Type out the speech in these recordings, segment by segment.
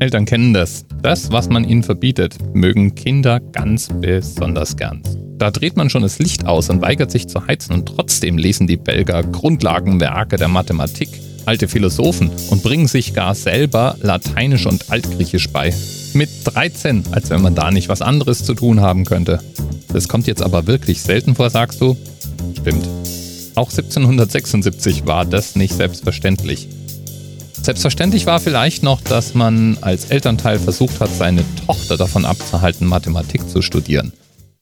Eltern kennen das. Das, was man ihnen verbietet, mögen Kinder ganz besonders gern. Da dreht man schon das Licht aus und weigert sich zu heizen und trotzdem lesen die Belger Grundlagenwerke der Mathematik, alte Philosophen und bringen sich gar selber Lateinisch und Altgriechisch bei. Mit 13, als wenn man da nicht was anderes zu tun haben könnte. Das kommt jetzt aber wirklich selten vor, sagst du? Stimmt. Auch 1776 war das nicht selbstverständlich. Selbstverständlich war vielleicht noch, dass man als Elternteil versucht hat, seine Tochter davon abzuhalten, Mathematik zu studieren.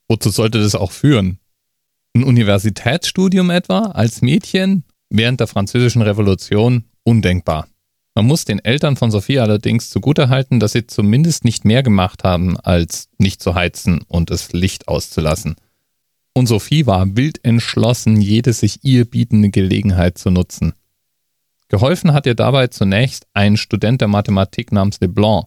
Wozu sollte das auch führen? Ein Universitätsstudium etwa als Mädchen während der Französischen Revolution undenkbar. Man muss den Eltern von Sophie allerdings zugutehalten, dass sie zumindest nicht mehr gemacht haben, als nicht zu heizen und das Licht auszulassen. Und Sophie war wild entschlossen, jede sich ihr bietende Gelegenheit zu nutzen. Geholfen hat ihr dabei zunächst ein Student der Mathematik namens Leblanc.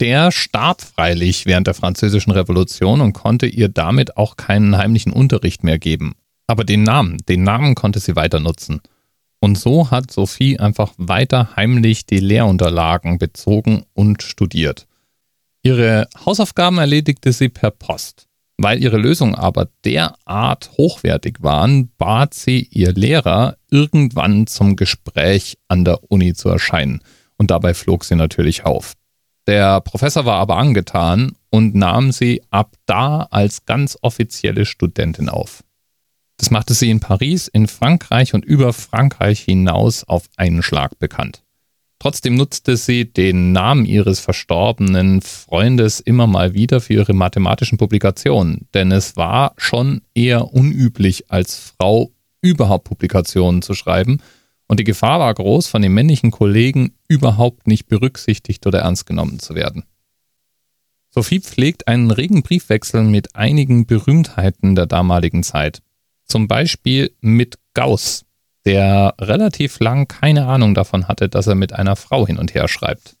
Der starb freilich während der Französischen Revolution und konnte ihr damit auch keinen heimlichen Unterricht mehr geben. Aber den Namen, den Namen konnte sie weiter nutzen. Und so hat Sophie einfach weiter heimlich die Lehrunterlagen bezogen und studiert. Ihre Hausaufgaben erledigte sie per Post. Weil ihre Lösungen aber derart hochwertig waren, bat sie ihr Lehrer, irgendwann zum Gespräch an der Uni zu erscheinen. Und dabei flog sie natürlich auf. Der Professor war aber angetan und nahm sie ab da als ganz offizielle Studentin auf. Das machte sie in Paris, in Frankreich und über Frankreich hinaus auf einen Schlag bekannt. Trotzdem nutzte sie den Namen ihres verstorbenen Freundes immer mal wieder für ihre mathematischen Publikationen, denn es war schon eher unüblich, als Frau überhaupt Publikationen zu schreiben, und die Gefahr war groß, von den männlichen Kollegen überhaupt nicht berücksichtigt oder ernst genommen zu werden. Sophie pflegt einen regen Briefwechsel mit einigen Berühmtheiten der damaligen Zeit. Zum Beispiel mit Gauss, der relativ lang keine Ahnung davon hatte, dass er mit einer Frau hin und her schreibt.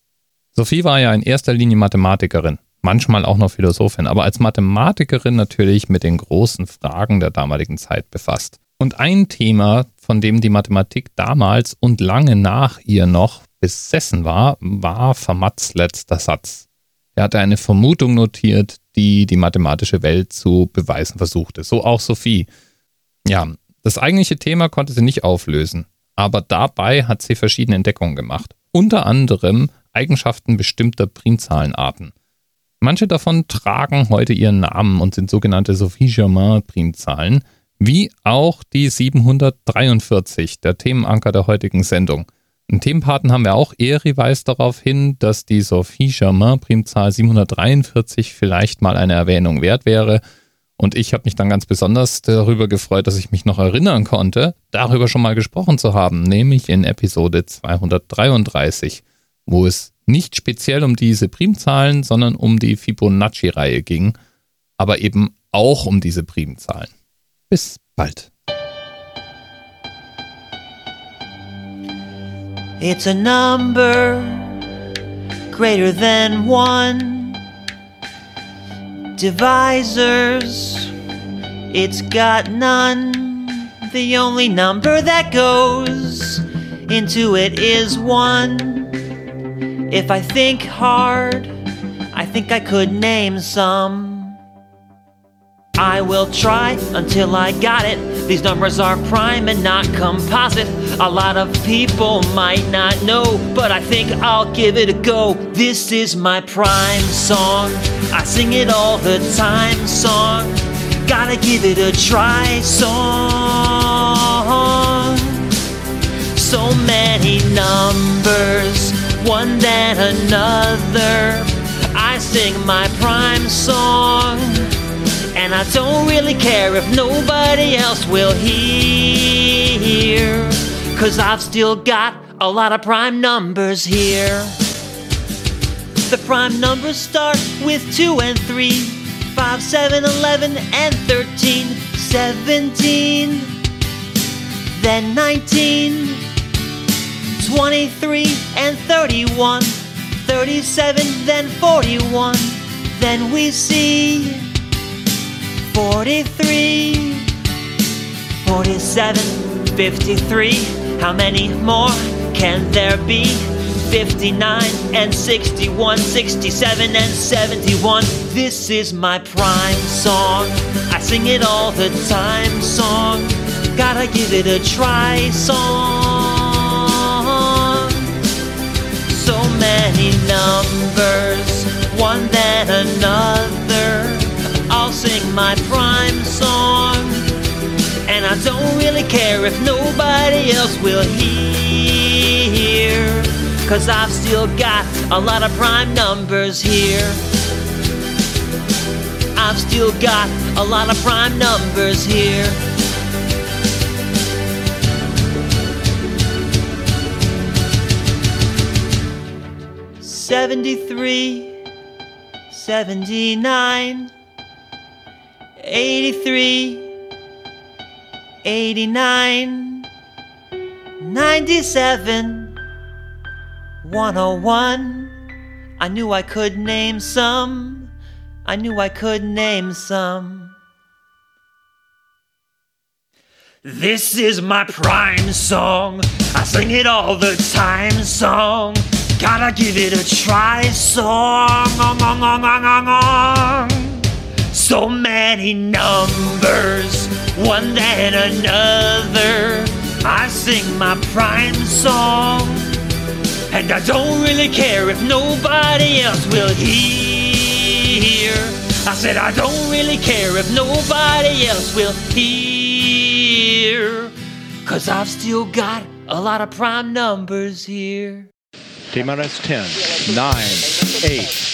Sophie war ja in erster Linie Mathematikerin, manchmal auch noch Philosophin, aber als Mathematikerin natürlich mit den großen Fragen der damaligen Zeit befasst. Und ein Thema, von dem die Mathematik damals und lange nach ihr noch besessen war, war Fermats letzter Satz. Er hatte eine Vermutung notiert, die die mathematische Welt zu beweisen versuchte. So auch Sophie. Ja, das eigentliche Thema konnte sie nicht auflösen, aber dabei hat sie verschiedene Entdeckungen gemacht. Unter anderem Eigenschaften bestimmter Primzahlenarten. Manche davon tragen heute ihren Namen und sind sogenannte Sophie-Germain-Primzahlen, wie auch die 743, der Themenanker der heutigen Sendung. Im Themenpaten haben wir auch Eri weist darauf hin, dass die Sophie-Germain-Primzahl 743 vielleicht mal eine Erwähnung wert wäre und ich habe mich dann ganz besonders darüber gefreut, dass ich mich noch erinnern konnte, darüber schon mal gesprochen zu haben, nämlich in Episode 233, wo es nicht speziell um diese Primzahlen, sondern um die Fibonacci-Reihe ging, aber eben auch um diese Primzahlen. Bis bald. It's a number greater than one. divisors. It's got none. The only number that goes into it is one. If I think hard, I think I could name some. I will try until I got it. These numbers are prime and not composite. A lot of people might not know, but I think I'll give it a go. This is my prime song. I sing it all the time song. Gotta give it a try song. So many numbers, one than another. I sing my prime song and I don't really care if nobody else will hear. Cause I've still got a lot of prime numbers here. The prime numbers start with 2 and 3, 5, 7, 11, and 13, 17, then 19, 23, and 31, 37, then 41. Then we see 43, 47, 53. How many more can there be? 59 and 61, 67 and 71. This is my prime song. I sing it all the time song. Gotta give it a try song. So many numbers, prime song. And I don't really care if nobody else will hear. Cause I've still got a lot of prime numbers here. I've still got a lot of prime numbers here. Seventy-three, seventy-nine, eighty-three, eighty-nine, ninety-seven, one oh one. I knew I could name some. I knew I could name some. This is my prime song. I sing it all the time song. Gotta give it a try song. Ong, ong, ong, ong, ong, ong. So many numbers, one than another. I sing my prime song. And I don't really care if nobody else will hear. I said, I don't really care if nobody else will hear. Cause I've still got a lot of prime numbers here. TMRS 10, 9, 8.